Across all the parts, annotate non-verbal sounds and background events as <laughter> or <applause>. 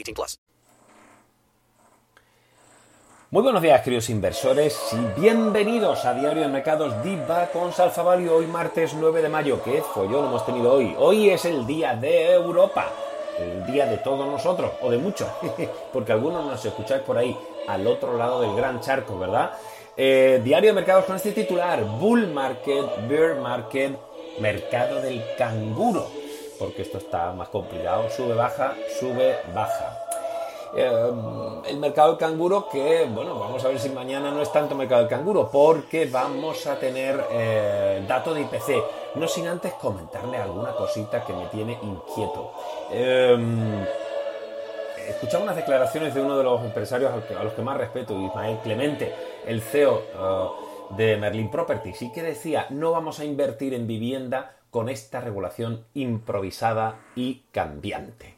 18 plus. Muy buenos días, queridos inversores, y bienvenidos a Diario de Mercados Diva con Salfa Value, hoy martes 9 de mayo. ¿Qué follón hemos tenido hoy? Hoy es el día de Europa, el día de todos nosotros, o de muchos, <laughs> porque algunos nos escucháis por ahí al otro lado del gran charco, ¿verdad? Eh, diario de mercados con este titular, Bull Market, Bear Market, Mercado del Canguro, porque esto está más complicado, sube, baja, sube, baja. Eh, el mercado del canguro que, bueno, vamos a ver si mañana no es tanto mercado del canguro, porque vamos a tener eh, dato de IPC, no sin antes comentarle alguna cosita que me tiene inquieto. Eh, escuchaba unas declaraciones de uno de los empresarios a los que más respeto, Ismael Clemente, el CEO uh, de Merlin Properties, y que decía, no vamos a invertir en vivienda con esta regulación improvisada y cambiante.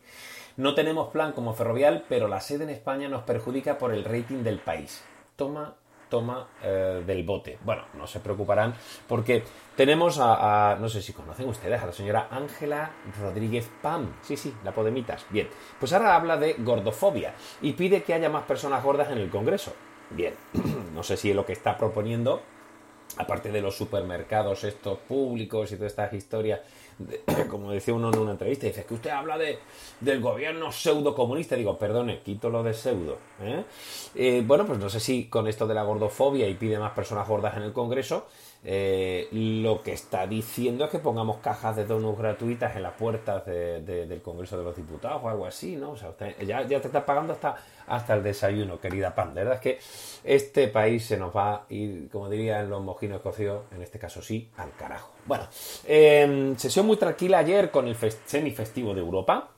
No tenemos plan como ferrovial, pero la sede en España nos perjudica por el rating del país. Toma toma eh, del bote. Bueno, no se preocuparán porque tenemos a, no sé si conocen ustedes, a la señora Ángela Rodríguez Pam. Sí, sí, la Podemitas. Bien, pues ahora habla de gordofobia y pide que haya más personas gordas en el Congreso. Bien, <clears throat> no sé si es lo que está proponiendo, aparte de los supermercados estos públicos y todas estas historias <clears throat> como decía uno en una entrevista, dice que usted habla de, del gobierno pseudo comunista. Digo, perdone, quito lo de pseudo. ¿eh? Eh, bueno, pues no sé si con esto de la gordofobia y pide más personas gordas en el Congreso, eh, lo que está diciendo es que pongamos cajas de donuts gratuitas en las puertas del Congreso de los Diputados o algo así, ¿no? O sea, ya, te está pagando hasta, hasta el desayuno, querida Pan. De verdad es que este país se nos va a ir, como dirían los mojinos cocidos, en este caso sí, al carajo. Bueno, em, sesión muy tranquila ayer con el semifestivo de Europa.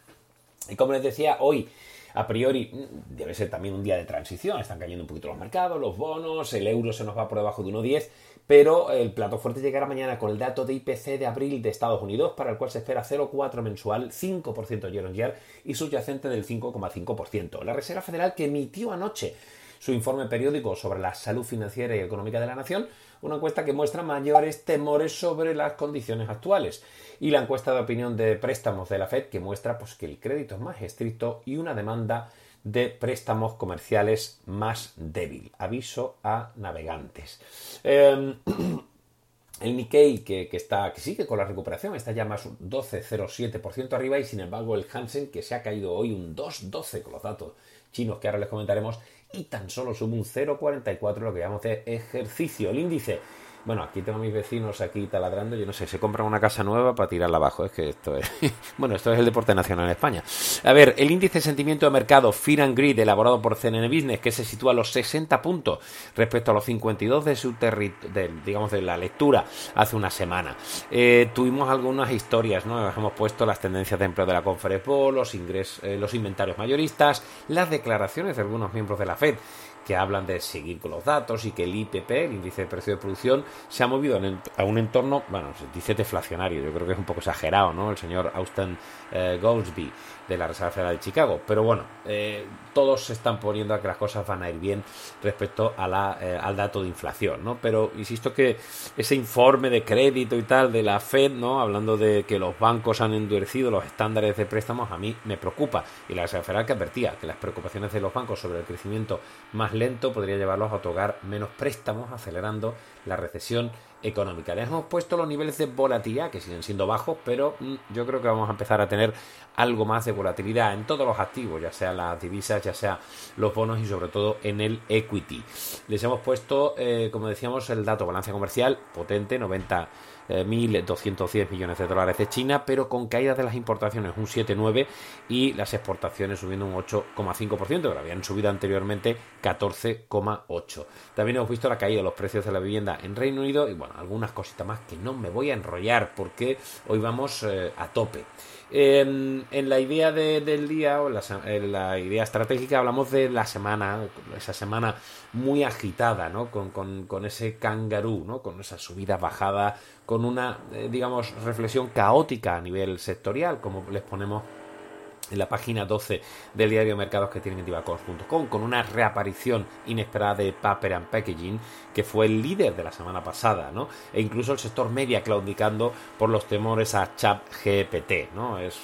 Y como les decía, hoy a priori mm, debe ser también un día de transición, están cayendo un poquito los mercados, los bonos, el euro se nos va por debajo de 1,10, pero el plato fuerte llegará mañana con el dato de IPC de abril de Estados Unidos, para el cual se espera 0,4 mensual, 5% year on year y subyacente del 5,5%. La Reserva Federal que emitió anoche su informe periódico sobre la salud financiera y económica de la nación, una encuesta que muestra mayores temores sobre las condiciones actuales. Y la encuesta de opinión de préstamos de la Fed que muestra pues, que el crédito es más estricto y una demanda de préstamos comerciales más débil. Aviso a navegantes. Em, <clears throat> el Nikkei, que, está, que sigue con la recuperación, está ya más un 12,07% arriba y sin embargo el Hansen, que se ha caído hoy un 2,12 con los datos chinos que ahora les comentaremos, y tan solo sube un 0,44 lo que llamamos de ejercicio. El índice bueno, aquí tengo mis vecinos aquí taladrando, yo no sé, se compran una casa nueva para tirarla abajo, es que esto es... <laughs> bueno, esto es el deporte nacional en España. A ver, el índice de sentimiento de mercado Fear and Grid elaborado por CNN Business, que se sitúa a los 60 puntos respecto a los 52 de su de, digamos, de la lectura hace una semana. Eh, tuvimos algunas historias, ¿no? Hemos puesto las tendencias de empleo de la Conference los, ingres, eh, los inventarios mayoristas, las declaraciones de algunos miembros de la FED que hablan de seguir con los datos y que el IPP, el índice de precio de producción, se ha movido a un entorno, bueno, se dice deflacionario, yo creo que es un poco exagerado, ¿no? El señor Austin eh, Goldsby de la Reserva Federal de Chicago. Pero bueno, eh, todos se están poniendo a que las cosas van a ir bien respecto a la, eh, al dato de inflación, ¿no? Pero insisto que ese informe de crédito y tal de la Fed, ¿no? Hablando de que los bancos han endurecido los estándares de préstamos, a mí me preocupa. Y la Reserva Federal que advertía que las preocupaciones de los bancos sobre el crecimiento más lento podría llevarlos a otorgar menos préstamos, acelerando la recesión económica. Les hemos puesto los niveles de volatilidad que siguen siendo bajos, pero mm, yo creo que vamos a empezar a tener algo más de volatilidad en todos los activos, ya sea las divisas, ya sea los bonos y sobre todo en el equity. Les hemos puesto, eh, como decíamos, el dato balance comercial potente, 90 1.210 eh, millones de dólares de China, pero con caídas de las importaciones un 7,9 y las exportaciones subiendo un 8,5%, que habían subido anteriormente 14,8. También hemos visto la caída de los precios de la vivienda en Reino Unido y bueno, algunas cositas más que no me voy a enrollar porque hoy vamos eh, a tope. En, la idea del día o en la idea estratégica hablamos de la semana, esa semana muy agitada, ¿no? Con, con, ese kangaroo, ¿no? Con esa subida, bajada, con una, eh, digamos, reflexión caótica a nivel sectorial, como les ponemos en la página 12 del diario Mercados que tienen en divacos.com con una reaparición inesperada de Paper and Packaging que fue el líder de la semana pasada, ¿no? E incluso el sector media claudicando por los temores a Chat GPT, ¿no? Es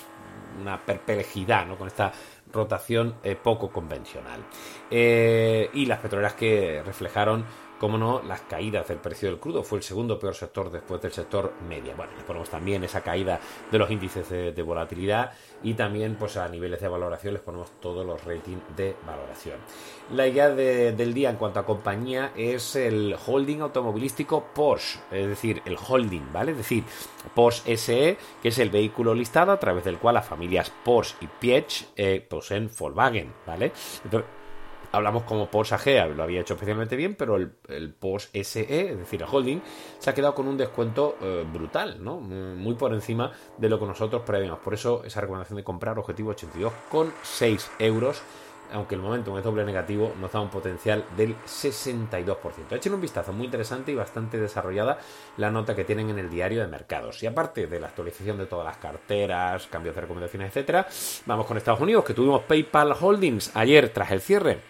una perplejidad, ¿no? Con esta rotación eh, poco convencional. Eh, y las petroleras que reflejaron como no, las caídas del precio del crudo fue el segundo peor sector después del sector media. Bueno, le ponemos también esa caída de los índices de, volatilidad y también pues a niveles de valoración les ponemos todos los ratings de valoración. La idea del día en cuanto a compañía es el holding automovilístico Porsche, es decir, el holding, ¿vale? Es decir, Porsche SE, que es el vehículo listado a través del cual las familias Porsche y Piech eh, poseen Volkswagen, ¿vale? Hablamos como Porsche AG, lo había hecho especialmente bien, pero el, el SE, es decir, el holding, se ha quedado con un descuento eh, brutal, ¿no? Muy por encima de lo que nosotros prevíamos. Por eso esa recomendación de comprar objetivo 82 con 6 euros aunque el momento es doble negativo, nos da un potencial del 62%. Echen un vistazo, muy interesante y bastante desarrollada la nota que tienen en el diario de mercados. Y aparte de la actualización de todas las carteras, cambios de recomendaciones, etcétera, vamos con Estados Unidos, que tuvimos PayPal Holdings ayer tras el cierre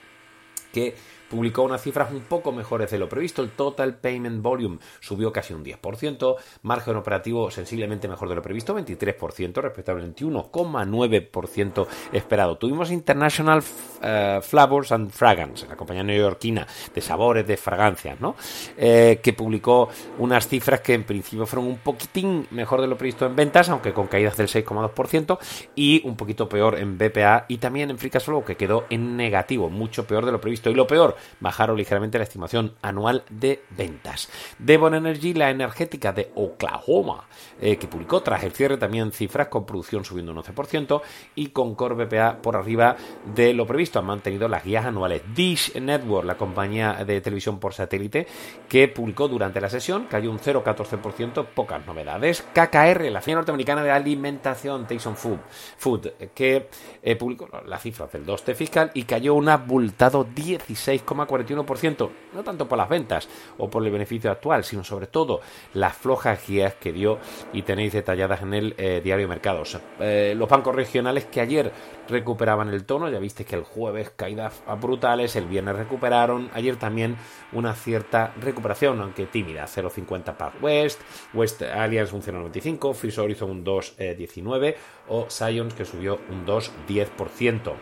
que publicó unas cifras un poco mejores de lo previsto. El total payment volume subió casi un 10%, margen operativo sensiblemente mejor de lo previsto, 23% respecto al 21,9% esperado. Tuvimos International eh, Flavors and Fragrance, la compañía neoyorquina de sabores, de fragancias, ¿no? Eh, que publicó unas cifras que en principio fueron un poquitín mejor de lo previsto en ventas, aunque con caídas del 6,2% y un poquito peor en BPA y también en Free que quedó en negativo, mucho peor de lo previsto. Y lo peor, bajaron ligeramente la estimación anual de ventas. Devon Energy, la energética de Oklahoma, eh, que publicó tras el cierre también cifras con producción subiendo un 11% y con Core BPA por arriba de lo previsto. Han mantenido las guías anuales. Dish Network, la compañía de televisión por satélite, que publicó durante la sesión, cayó un 0,14%, pocas novedades. KKR, la firma norteamericana de alimentación, Tyson Food, Food que eh, publicó las cifras del 2T fiscal y cayó un abultado 16, 41%, no tanto por las ventas o por el beneficio actual, sino sobre todo las flojas guías que dio y tenéis detalladas en el eh, diario Mercados. Eh, los bancos regionales que ayer recuperaban el tono, ya viste que el jueves caídas brutales, el viernes recuperaron, ayer también una cierta recuperación, aunque tímida, 0,50 para West, West Alliance un 0,95, Freeze Horizon un 2,19 eh, o Science que subió un 2,10%.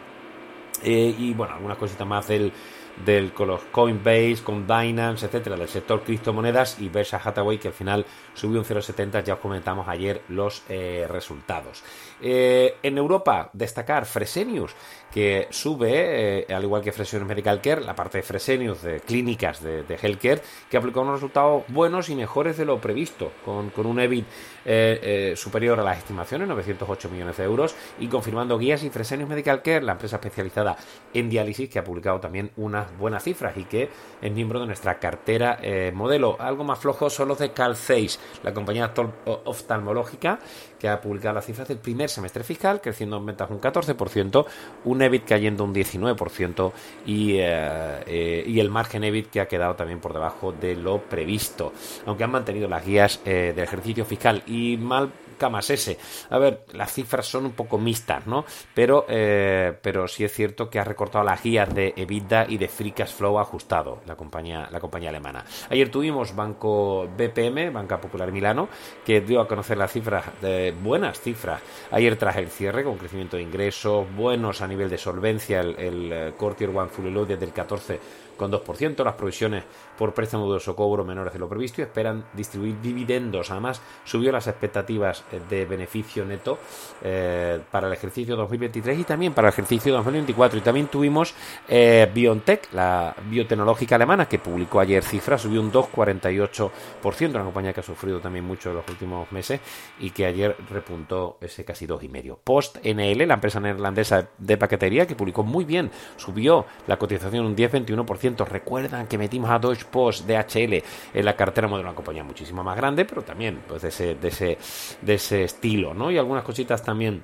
Eh, y bueno, algunas cositas más del del, con los Coinbase, con Binance, etcétera, del sector criptomonedas y Berkshire Hathaway que al final subió un 0,70, ya os comentamos ayer los eh, resultados. Eh, en Europa, destacar Fresenius, que sube, eh, al igual que Fresenius Medical Care, la parte de Fresenius de clínicas de, de Healthcare, que aplicó unos resultados buenos y mejores de lo previsto, con, un EBIT superior a las estimaciones, 908 millones de euros, y confirmando guías y Fresenius Medical Care, la empresa especializada en diálisis, que ha publicado también unas buenas cifras y que es miembro de nuestra cartera eh, modelo. Algo más flojo son los de Cal 6, la compañía oftalmológica que ha publicado las cifras del primer semestre fiscal, creciendo en ventas un 14%, un EBIT cayendo un 19% y, eh, eh, y el margen EBIT que ha quedado también por debajo de lo previsto, aunque han mantenido las guías del ejercicio fiscal. Y mal más ese. A ver, las cifras son un poco mixtas, ¿no? Pero, eh, pero sí es cierto que ha recortado las guías de EBITDA y de Free Cash Flow ajustado, la compañía, la compañía alemana. Ayer tuvimos Banco BPM, Banca Popular Milano, que dio a conocer las cifras, buenas cifras. Ayer tras el cierre, con crecimiento de ingresos, buenos a nivel de solvencia, el, el eh, Core Tier 1 Fully Loaded del 14 con 2%. Las provisiones por préstamo de cobro menores de lo previsto y esperan distribuir dividendos. Además, subió las expectativas de beneficio neto eh, para el ejercicio 2023 y también para el ejercicio 2024. Y también tuvimos eh, BioNTech, la biotecnológica alemana, que publicó ayer cifras, subió un 2,48%, una compañía que ha sufrido también mucho en los últimos meses y que ayer repuntó ese casi 2,5%. Post NL, la empresa neerlandesa de paquetería, que publicó muy bien, subió la cotización un 10-21%. Recuerdan que metimos a Deutsche Post, DHL, en la cartera de una compañía muchísimo más grande, pero también pues, de, ese, de, ese, de ese estilo, ¿no? Y algunas cositas también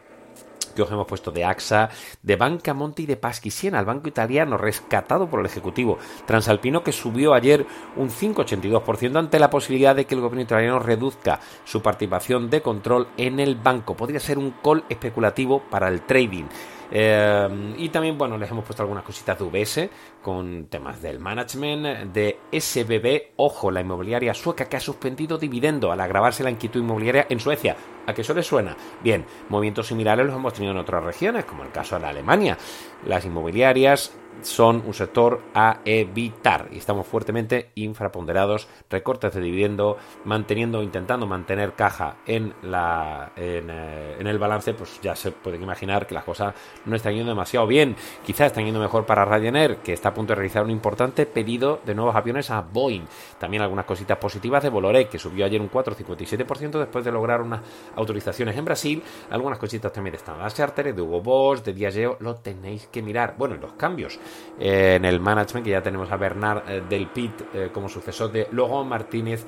que os hemos puesto de AXA, de Banca Monte y de Paschi Siena, el banco italiano rescatado por el Ejecutivo Transalpino que subió ayer un 5,82% ante la posibilidad de que el gobierno italiano reduzca su participación de control en el banco. Podría ser un call especulativo para el trading. Eh, y también, bueno, les hemos puesto algunas cositas de UBS con temas del management de SBB. Ojo, la inmobiliaria sueca que ha suspendido dividendo al agravarse la inquietud inmobiliaria en Suecia. ¿A qué eso les suena? Bien, movimientos similares los hemos tenido en otras regiones, como el caso de Alemania. Las inmobiliarias son un sector a evitar y estamos fuertemente infraponderados, recortes de dividendo, manteniendo, intentando mantener caja en, la, en, eh, en, el balance, pues ya se pueden imaginar que las cosas no están yendo demasiado bien. Quizás están yendo mejor para Ryanair, que está a punto de realizar un importante pedido de nuevos aviones a Boeing. También algunas cositas positivas de Boloré, que subió ayer un 4,57% después de lograr unas autorizaciones en Brasil. Algunas cositas también de Standard Charter, de Hugo Boss, de Diageo, lo tenéis que mirar. Bueno, los cambios eh, en el management, que ya tenemos a Bernard eh, Del Pit eh, como sucesor de Martínez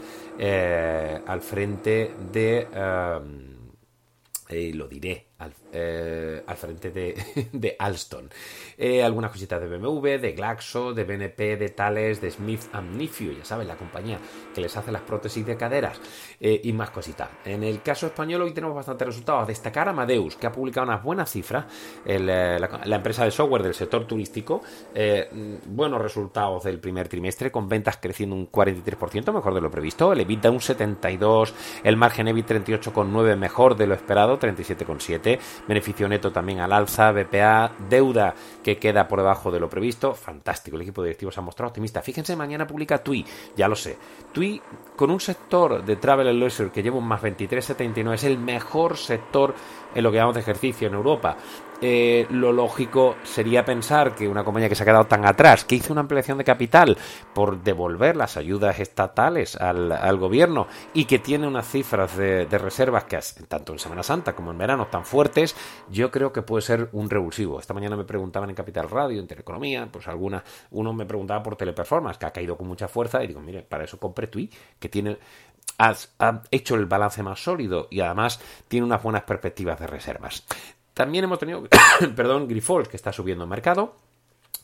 al frente de... lo diré, al, eh, al frente de, <laughs> de Alstom. Eh, algunas cositas de BMW, de Glaxo, de BNP, de Thales, de Smith Nephew, ya saben, la compañía que les hace las prótesis de caderas eh, y más cositas. En el caso español hoy tenemos bastantes resultados. A destacar Amadeus, que ha publicado unas buenas cifras, la, empresa de software del sector turístico, buenos resultados del primer trimestre, con ventas creciendo un 43%, mejor de lo previsto, el EBITDA un 72%, el margen EBIT 38,9%, mejor de lo esperado, 37,7%, beneficio neto también al alza, BPA, deuda que queda por debajo de lo previsto, fantástico, el equipo directivo se ha mostrado optimista. Fíjense, mañana publica TUI, ya lo sé, TUI con un sector de Travel and Leisure que lleva un más 23,79, es el mejor sector en lo que llamamos de ejercicio en Europa. Eh, lo lógico sería pensar que una compañía que se ha quedado tan atrás, que hizo una ampliación de capital por devolver las ayudas estatales al, gobierno y que tiene unas cifras de, reservas que tanto en Semana Santa como en verano tan fuertes, yo creo que puede ser un revulsivo. Esta mañana me preguntaban en Capital Radio, en Teleconomía, pues alguna, uno me preguntaba por Teleperformance, que ha caído con mucha fuerza, y digo, mire, para eso compré TUI, que tiene ha, hecho el balance más sólido y además tiene unas buenas perspectivas de reservas. También hemos tenido, <coughs> perdón, Grifols, que está subiendo el mercado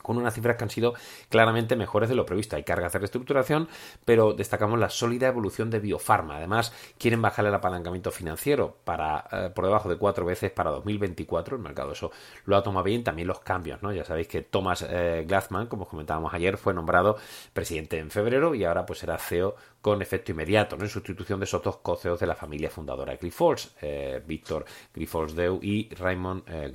con unas cifras que han sido claramente mejores de lo previsto. Hay cargas de reestructuración, pero destacamos la sólida evolución de Biofarma. Además, quieren bajar el apalancamiento financiero para eh, por debajo de cuatro veces para 2024. El mercado eso lo ha tomado bien. También los cambios, ¿no? Ya sabéis que Thomas eh, Glassman, como comentábamos ayer, fue nombrado presidente en febrero y ahora pues será CEO con efecto inmediato, ¿no? en sustitución de esos dos co-CEOs de la familia fundadora de Grifols, eh, Víctor Grifols Deu y Raymond eh.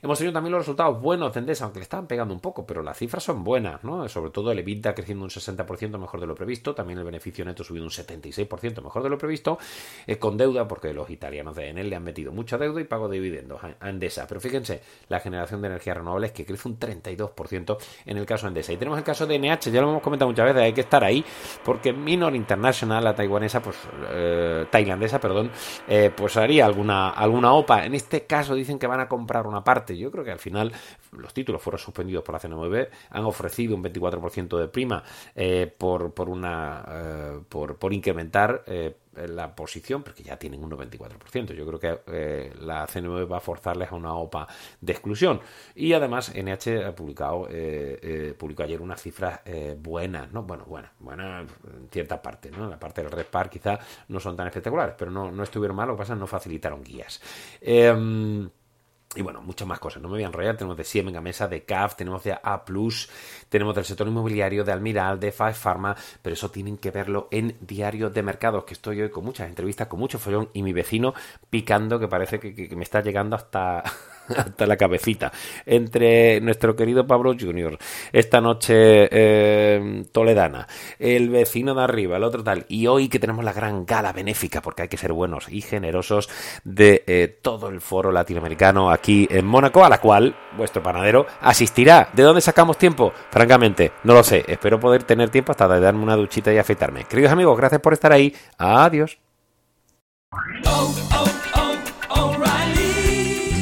Hemos tenido también los resultados buenos de Endesa, aunque le estaban pegando un poco, pero las cifras son buenas, ¿no? sobre todo el EBITDA creciendo un 60% mejor de lo previsto, también el beneficio neto subiendo un 76% mejor de lo previsto, eh, con deuda, porque los italianos de Enel le han metido mucha deuda y pago de dividendos a Endesa. Pero fíjense, la generación de energías renovables que crece un 32% en el caso de Endesa. Y tenemos el caso de NH, ya lo hemos comentado muchas veces, hay que estar ahí, porque Minor International, la taiwanesa, pues eh, tailandesa, perdón, eh, pues haría alguna, alguna OPA. En este caso dicen que van a comprar una parte. Yo creo que al final los títulos fueron suspendidos por la CNMV, han ofrecido un 24% de prima eh, por, por, una, por, por incrementar la posición, porque ya tienen un 94%. Yo creo que eh, la CNV va a forzarles a una OPA de exclusión. Y además, NH ha publicado, eh, eh, publicó ayer unas cifras buenas, ¿no? Bueno, buenas, buenas en cierta parte, ¿no? La parte del Red quizá no son tan espectaculares, pero no, no estuvieron mal, lo que pasa no facilitaron guías. Y bueno, muchas más cosas. No me voy a enrollar. Tenemos de Siemens Mesa, de CAF, tenemos de A, tenemos del sector inmobiliario, de Almiral, de Five Pharma. Pero eso tienen que verlo en Diario de Mercados, que estoy hoy con muchas entrevistas, con mucho follón y mi vecino picando, que parece que, me está llegando hasta, <laughs> <laughs> hasta la cabecita entre nuestro querido Pablo Junior, esta noche eh, toledana, el vecino de arriba, el otro tal, y hoy que tenemos la gran gala benéfica, porque hay que ser buenos y generosos de eh, todo el foro latinoamericano aquí en Mónaco, a la cual vuestro panadero asistirá. ¿De dónde sacamos tiempo? Francamente, no lo sé. Espero poder tener tiempo hasta de darme una duchita y afeitarme. Queridos amigos, gracias por estar ahí. Adiós.